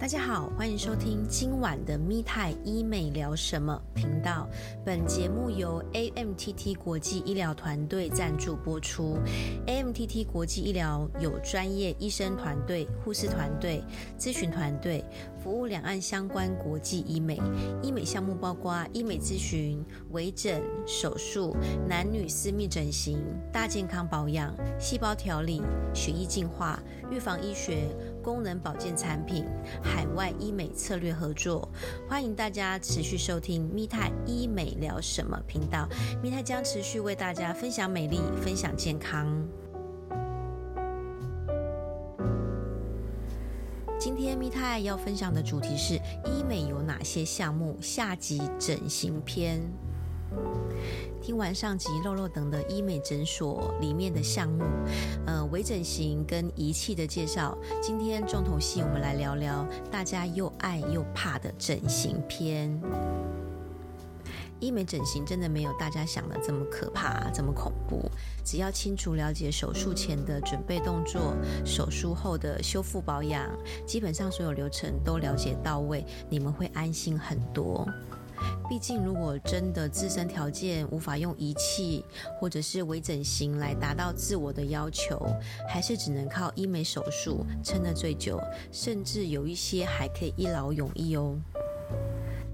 大家好，欢迎收听今晚的咪泰医美聊什么频道。本节目由 AMTT 国际医疗团队赞助播出。AMTT 国际医疗有专业医生团队、护士团队、咨询团队，服务两岸相关国际医美。医美项目包括医美咨询、微整、手术、男女私密整形、大健康保养、细胞调理、血液净化、预防医学。功能保健产品、海外医美策略合作，欢迎大家持续收听咪泰医美聊什么频道。咪泰将持续为大家分享美丽，分享健康。泰要分享的主题是医美有哪些项目？下集整形篇。听完上集肉肉等的医美诊所里面的项目，呃，微整形跟仪器的介绍。今天重头戏，我们来聊聊大家又爱又怕的整形篇。医美整形真的没有大家想的这么可怕，这么恐怖。只要清楚了解手术前的准备动作，手术后的修复保养，基本上所有流程都了解到位，你们会安心很多。毕竟，如果真的自身条件无法用仪器或者是微整形来达到自我的要求，还是只能靠医美手术撑得最久，甚至有一些还可以一劳永逸哦。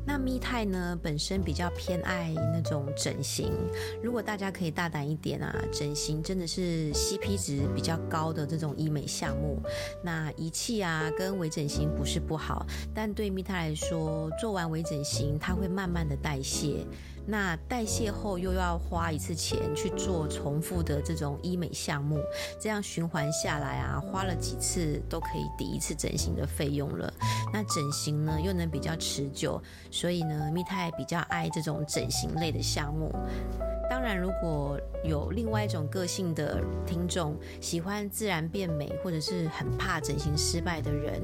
那密泰呢，本身比较偏爱那种整形。如果大家可以大胆一点啊，整形真的是 CP 值比较高的这种医美项目。那仪器啊，跟微整形不是不好，但对密泰来说，做完微整形，它会慢慢的代谢。那代谢后又要花一次钱去做重复的这种医美项目，这样循环下来啊，花了几次都可以抵一次整形的费用了。那整形呢又能比较持久，所以呢，蜜太比较爱这种整形类的项目。当然，如果有另外一种个性的听众，喜欢自然变美，或者是很怕整形失败的人，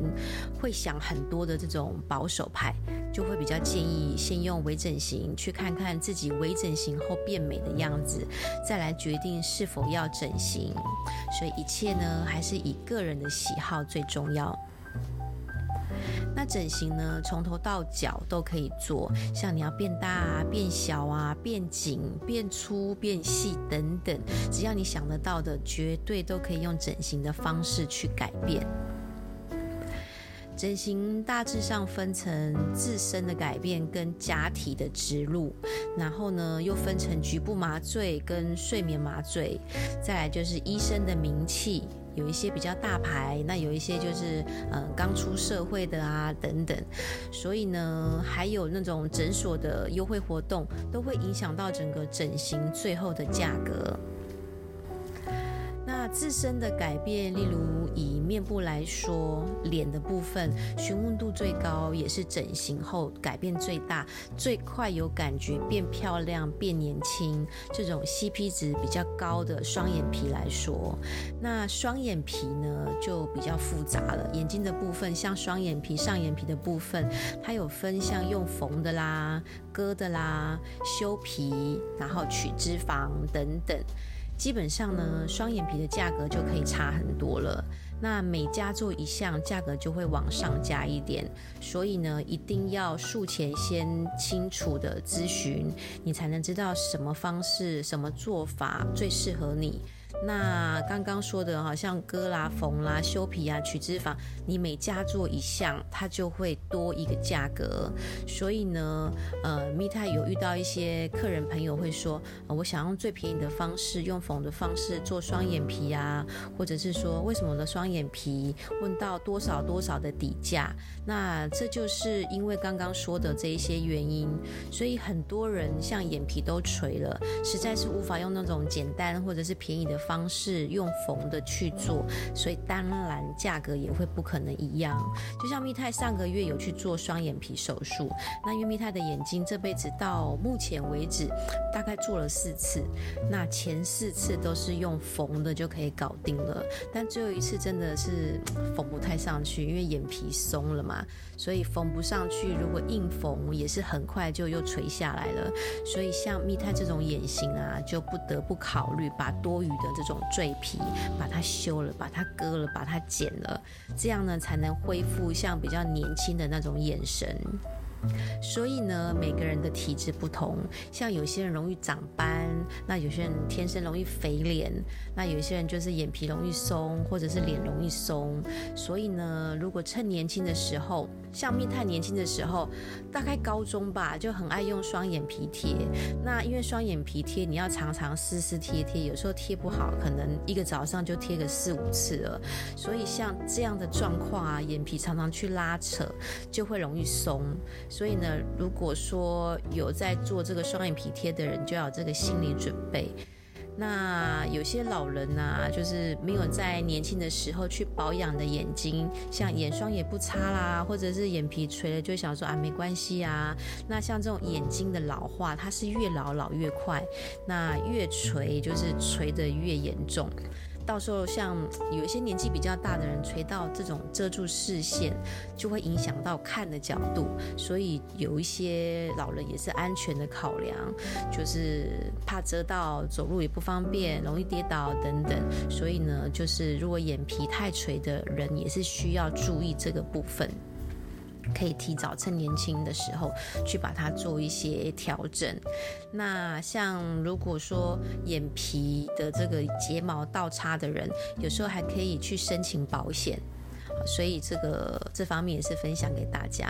会想很多的这种保守派，就会比较建议先用微整形，去看看自己微整形后变美的样子，再来决定是否要整形。所以一切呢，还是以个人的喜好最重要。那整形呢，从头到脚都可以做，像你要变大啊、变小啊、变紧、变粗、变细等等，只要你想得到的，绝对都可以用整形的方式去改变。整形大致上分成自身的改变跟假体的植入，然后呢又分成局部麻醉跟睡眠麻醉，再来就是医生的名气。有一些比较大牌，那有一些就是呃刚出社会的啊等等，所以呢还有那种诊所的优惠活动，都会影响到整个整形最后的价格。自身的改变，例如以面部来说，脸的部分询问度最高，也是整形后改变最大、最快有感觉变漂亮、变年轻这种 CP 值比较高的双眼皮来说，那双眼皮呢就比较复杂了。眼睛的部分，像双眼皮、上眼皮的部分，它有分像用缝的啦、割的啦、修皮，然后取脂肪等等。基本上呢，双眼皮的价格就可以差很多了。那每加做一项，价格就会往上加一点。所以呢，一定要术前先清楚的咨询，你才能知道什么方式、什么做法最适合你。那刚刚说的，好像割啦、缝啦、修皮啊、取脂肪，你每加做一项，它就会多一个价格。所以呢，呃，蜜泰有遇到一些客人朋友会说，我想用最便宜的方式，用缝的方式做双眼皮啊，或者是说，为什么我的双眼皮问到多少多少的底价？那这就是因为刚刚说的这一些原因，所以很多人像眼皮都垂了，实在是无法用那种简单或者是便宜的方。方式用缝的去做，所以当然价格也会不可能一样。就像蜜泰上个月有去做双眼皮手术，那因为蜜泰的眼睛这辈子到目前为止大概做了四次，那前四次都是用缝的就可以搞定了，但最后一次真的是缝不太上去，因为眼皮松了嘛，所以缝不上去。如果硬缝也是很快就又垂下来了，所以像蜜泰这种眼型啊，就不得不考虑把多余的。这种赘皮，把它修了，把它割了，把它剪了，这样呢才能恢复像比较年轻的那种眼神。所以呢，每个人的体质不同，像有些人容易长斑，那有些人天生容易肥脸，那有些人就是眼皮容易松，或者是脸容易松。所以呢，如果趁年轻的时候，像蜜太年轻的时候，大概高中吧，就很爱用双眼皮贴。那因为双眼皮贴你要常常撕撕贴贴，有时候贴不好，可能一个早上就贴个四五次了。所以像这样的状况啊，眼皮常常去拉扯，就会容易松。所以呢，如果说有在做这个双眼皮贴的人，就要有这个心理准备。那有些老人呢，就是没有在年轻的时候去保养的眼睛，像眼霜也不擦啦，或者是眼皮垂了，就想说啊没关系啊。那像这种眼睛的老化，它是越老老越快，那越垂就是垂的越严重。到时候像有一些年纪比较大的人垂到这种遮住视线，就会影响到看的角度，所以有一些老人也是安全的考量，就是怕遮到走路也不方便，容易跌倒等等。所以呢，就是如果眼皮太垂的人，也是需要注意这个部分。可以提早趁年轻的时候去把它做一些调整。那像如果说眼皮的这个睫毛倒插的人，有时候还可以去申请保险。所以这个这方面也是分享给大家。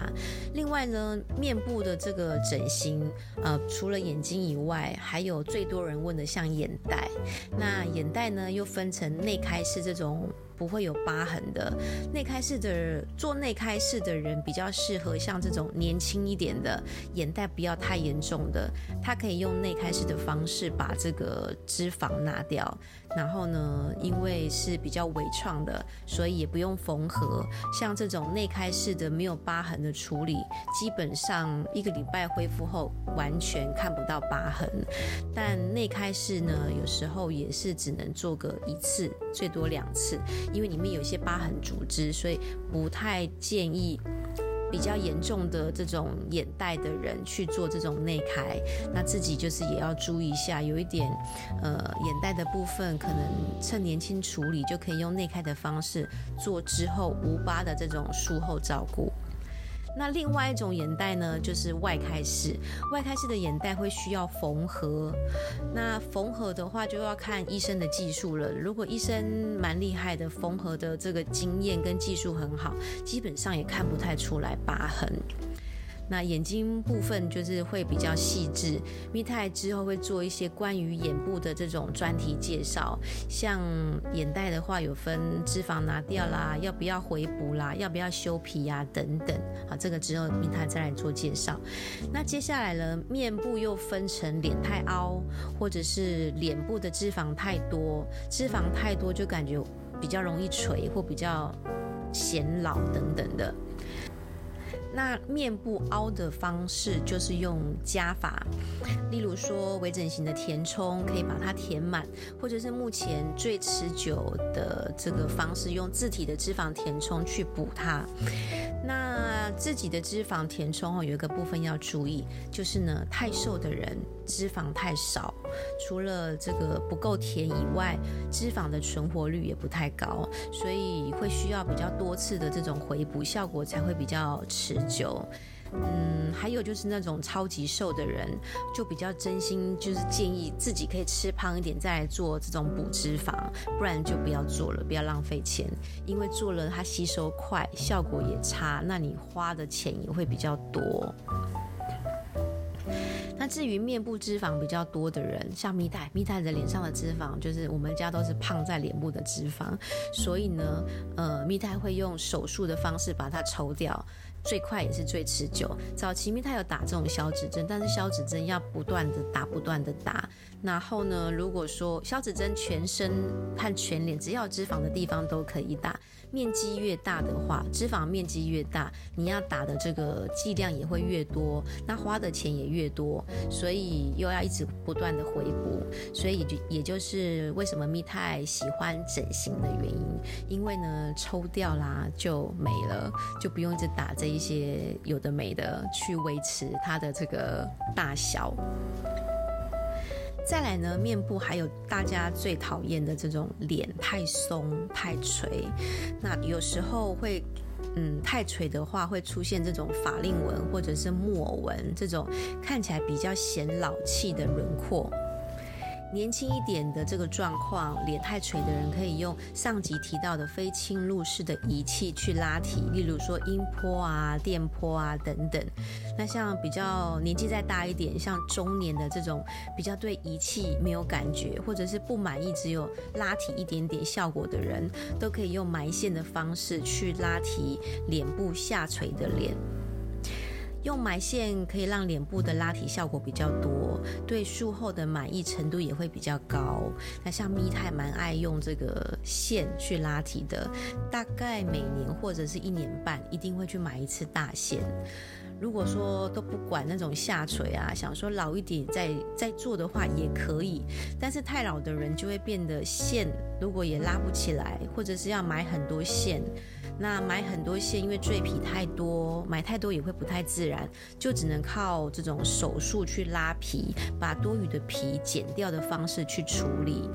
另外呢，面部的这个整形，呃，除了眼睛以外，还有最多人问的像眼袋。那眼袋呢，又分成内开式这种。不会有疤痕的内开式的做内开式的人比较适合像这种年轻一点的眼袋不要太严重的，他可以用内开式的方式把这个脂肪拿掉。然后呢，因为是比较微创的，所以也不用缝合。像这种内开式的没有疤痕的处理，基本上一个礼拜恢复后完全看不到疤痕。但内开式呢，有时候也是只能做个一次，最多两次。因为里面有一些疤痕组织，所以不太建议比较严重的这种眼袋的人去做这种内开。那自己就是也要注意一下，有一点呃眼袋的部分，可能趁年轻处理就可以用内开的方式做，之后无疤的这种术后照顾。那另外一种眼袋呢，就是外开式。外开式的眼袋会需要缝合，那缝合的话就要看医生的技术了。如果医生蛮厉害的，缝合的这个经验跟技术很好，基本上也看不太出来疤痕。那眼睛部分就是会比较细致，蜜泰之后会做一些关于眼部的这种专题介绍，像眼袋的话有分脂肪拿掉啦，要不要回补啦，要不要修皮呀等等，好，这个之后蜜泰再来做介绍。那接下来呢，面部又分成脸太凹，或者是脸部的脂肪太多，脂肪太多就感觉比较容易垂或比较显老等等的。那面部凹的方式就是用加法，例如说微整形的填充，可以把它填满，或者是目前最持久的这个方式，用自体的脂肪填充去补它。那自己的脂肪填充哦，有一个部分要注意，就是呢，太瘦的人脂肪太少，除了这个不够甜以外，脂肪的存活率也不太高，所以会需要比较多次的这种回补，效果才会比较持久。嗯，还有就是那种超级瘦的人，就比较真心，就是建议自己可以吃胖一点，再来做这种补脂肪，不然就不要做了，不要浪费钱，因为做了它吸收快，效果也差，那你花的钱也会比较多。那至于面部脂肪比较多的人，像蜜太，蜜太的脸上的脂肪就是我们家都是胖在脸部的脂肪，所以呢，呃，蜜太会用手术的方式把它抽掉。最快也是最持久。早期蜜它有打这种消脂针，但是消脂针要不断的打，不断的打。然后呢，如果说消脂针全身和全脸，只要脂肪的地方都可以打。面积越大的话，脂肪面积越大，你要打的这个剂量也会越多，那花的钱也越多，所以又要一直不断的回补，所以就也就是为什么蜜太喜欢整形的原因，因为呢抽掉啦就没了，就不用一直打这一些有的没的去维持它的这个大小。再来呢，面部还有大家最讨厌的这种脸太松太垂，那有时候会，嗯，太垂的话会出现这种法令纹或者是木偶纹，这种看起来比较显老气的轮廓。年轻一点的这个状况，脸太垂的人可以用上集提到的非侵入式的仪器去拉提，例如说音波啊、电波啊等等。那像比较年纪再大一点，像中年的这种比较对仪器没有感觉，或者是不满意只有拉提一点点效果的人，都可以用埋线的方式去拉提脸部下垂的脸。用埋线可以让脸部的拉提效果比较多，对术后的满意程度也会比较高。那像蜜太蛮爱用这个线去拉提的，大概每年或者是一年半一定会去买一次大线。如果说都不管那种下垂啊，想说老一点再再做的话也可以，但是太老的人就会变得线如果也拉不起来，或者是要买很多线。那买很多线，因为赘皮太多，买太多也会不太自然，就只能靠这种手术去拉皮，把多余的皮剪掉的方式去处理。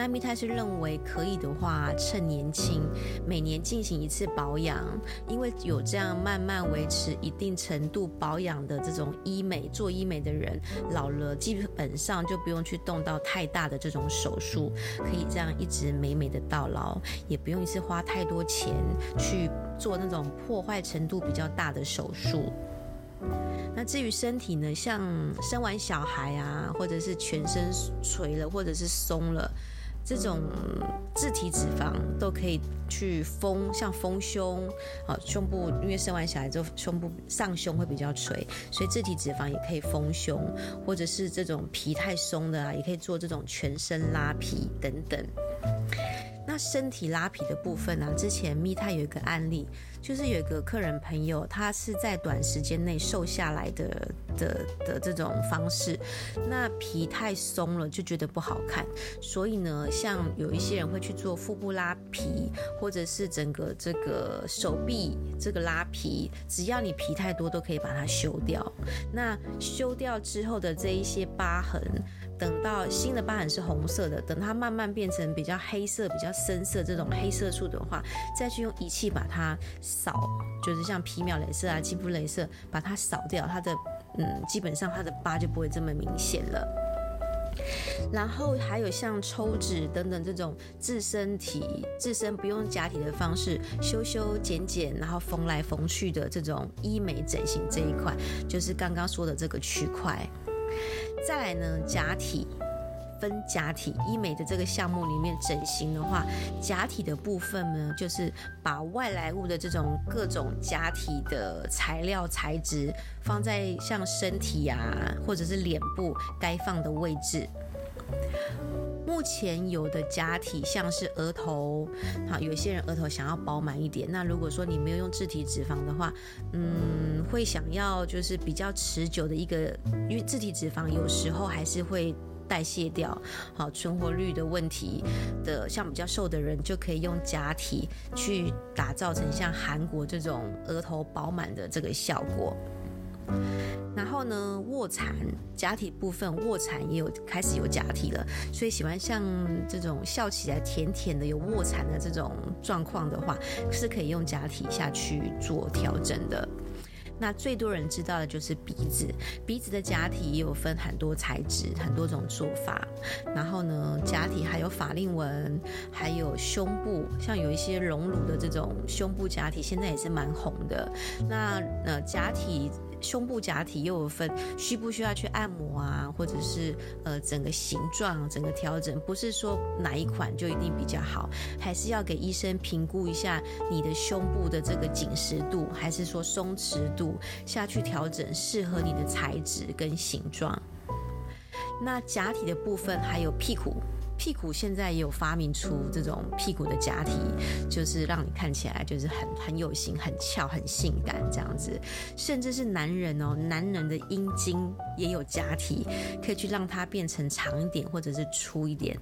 那蜜泰是认为可以的话，趁年轻，每年进行一次保养，因为有这样慢慢维持一定程度保养的这种医美，做医美的人老了基本上就不用去动到太大的这种手术，可以这样一直美美的到老，也不用一次花太多钱去做那种破坏程度比较大的手术。那至于身体呢，像生完小孩啊，或者是全身垂了，或者是松了。这种自体脂肪都可以去丰，像丰胸，啊，胸部因为生完小孩之后，胸部上胸会比较垂，所以自体脂肪也可以丰胸，或者是这种皮太松的啊，也可以做这种全身拉皮等等。那身体拉皮的部分呢？之前蜜泰有一个案例，就是有一个客人朋友，他是在短时间内瘦下来的的的这种方式。那皮太松了，就觉得不好看。所以呢，像有一些人会去做腹部拉皮，或者是整个这个手臂这个拉皮，只要你皮太多，都可以把它修掉。那修掉之后的这一些疤痕。等到新的疤痕是红色的，等它慢慢变成比较黑色、比较深色这种黑色素的话，再去用仪器把它扫，就是像皮秒镭射啊、肌肤镭射把它扫掉，它的嗯，基本上它的疤就不会这么明显了。然后还有像抽脂等等这种自身体、自身不用假体的方式修修剪剪，然后缝来缝去的这种医美整形这一块，就是刚刚说的这个区块。再来呢，假体分假体医美的这个项目里面，整形的话，假体的部分呢，就是把外来物的这种各种假体的材料材质放在像身体啊，或者是脸部该放的位置。目前有的假体像是额头，好，有些人额头想要饱满一点。那如果说你没有用自体脂肪的话，嗯，会想要就是比较持久的一个，因为自体脂肪有时候还是会代谢掉，好，存活率的问题的，像比较瘦的人就可以用假体去打造成像韩国这种额头饱满的这个效果。然后呢，卧蚕假体部分，卧蚕也有开始有假体了，所以喜欢像这种笑起来甜甜的有卧蚕的这种状况的话，是可以用假体下去做调整的。那最多人知道的就是鼻子，鼻子的假体也有分很多材质，很多种做法。然后呢，假体还有法令纹，还有胸部，像有一些隆乳的这种胸部假体，现在也是蛮红的。那呃，假体。胸部假体又有分需不需要去按摩啊，或者是呃整个形状整个调整，不是说哪一款就一定比较好，还是要给医生评估一下你的胸部的这个紧实度，还是说松弛度下去调整适合你的材质跟形状。那假体的部分还有屁股。屁股现在也有发明出这种屁股的假体，就是让你看起来就是很很有型、很翘、很性感这样子。甚至是男人哦，男人的阴茎也有假体，可以去让它变成长一点或者是粗一点。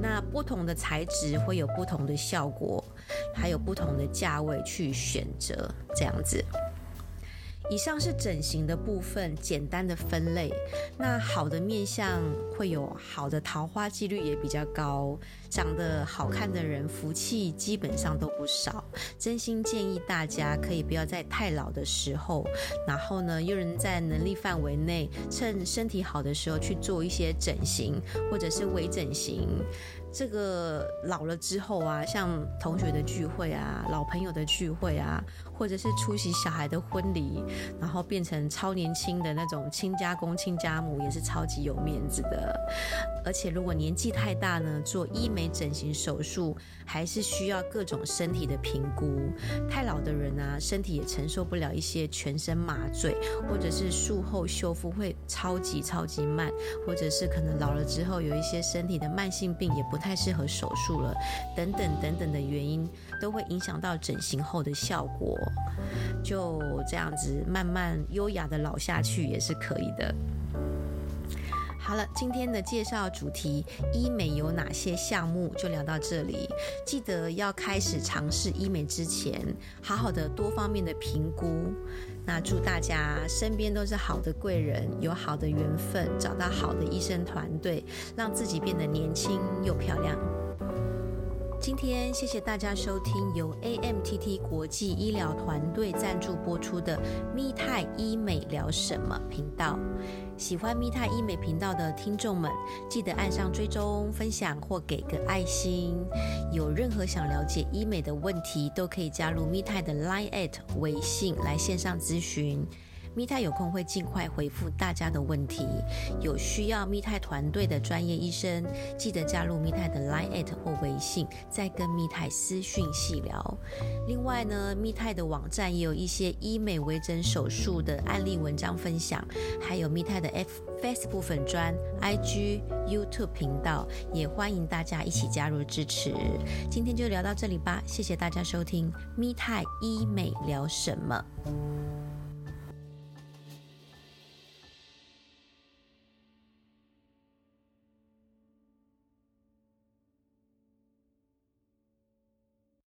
那不同的材质会有不同的效果，还有不同的价位去选择这样子。以上是整形的部分，简单的分类。那好的面相会有好的桃花几率也比较高，长得好看的人福气基本上都不少。真心建议大家可以不要在太老的时候，然后呢又能在能力范围内，趁身体好的时候去做一些整形或者是微整形。这个老了之后啊，像同学的聚会啊、老朋友的聚会啊，或者是出席小孩的婚礼，然后变成超年轻的那种亲家公、亲家母，也是超级有面子的。而且如果年纪太大呢，做医美整形手术还是需要各种身体的评估。太老的人啊，身体也承受不了一些全身麻醉，或者是术后修复会超级超级慢，或者是可能老了之后有一些身体的慢性病也不太适合手术了，等等等等的原因都会影响到整形后的效果。就这样子慢慢优雅的老下去也是可以的。好了，今天的介绍主题医美有哪些项目就聊到这里。记得要开始尝试医美之前，好好的多方面的评估。那祝大家身边都是好的贵人，有好的缘分，找到好的医生团队，让自己变得年轻又漂亮。今天谢谢大家收听由 AMTT 国际医疗团队赞助播出的密泰医美聊什么频道。喜欢密泰医美频道的听众们，记得按上追踪、分享或给个爱心。有任何想了解医美的问题，都可以加入密泰的 Line at 微信来线上咨询。密泰有空会尽快回复大家的问题。有需要密泰团队的专业医生，记得加入密泰的 Line at 或微信，再跟密泰私讯细聊。另外呢，密泰的网站也有一些医美微整手术的案例文章分享，还有密泰的 F Facebook 粉专、IG、YouTube 频道，也欢迎大家一起加入支持。今天就聊到这里吧，谢谢大家收听密泰医美聊什么。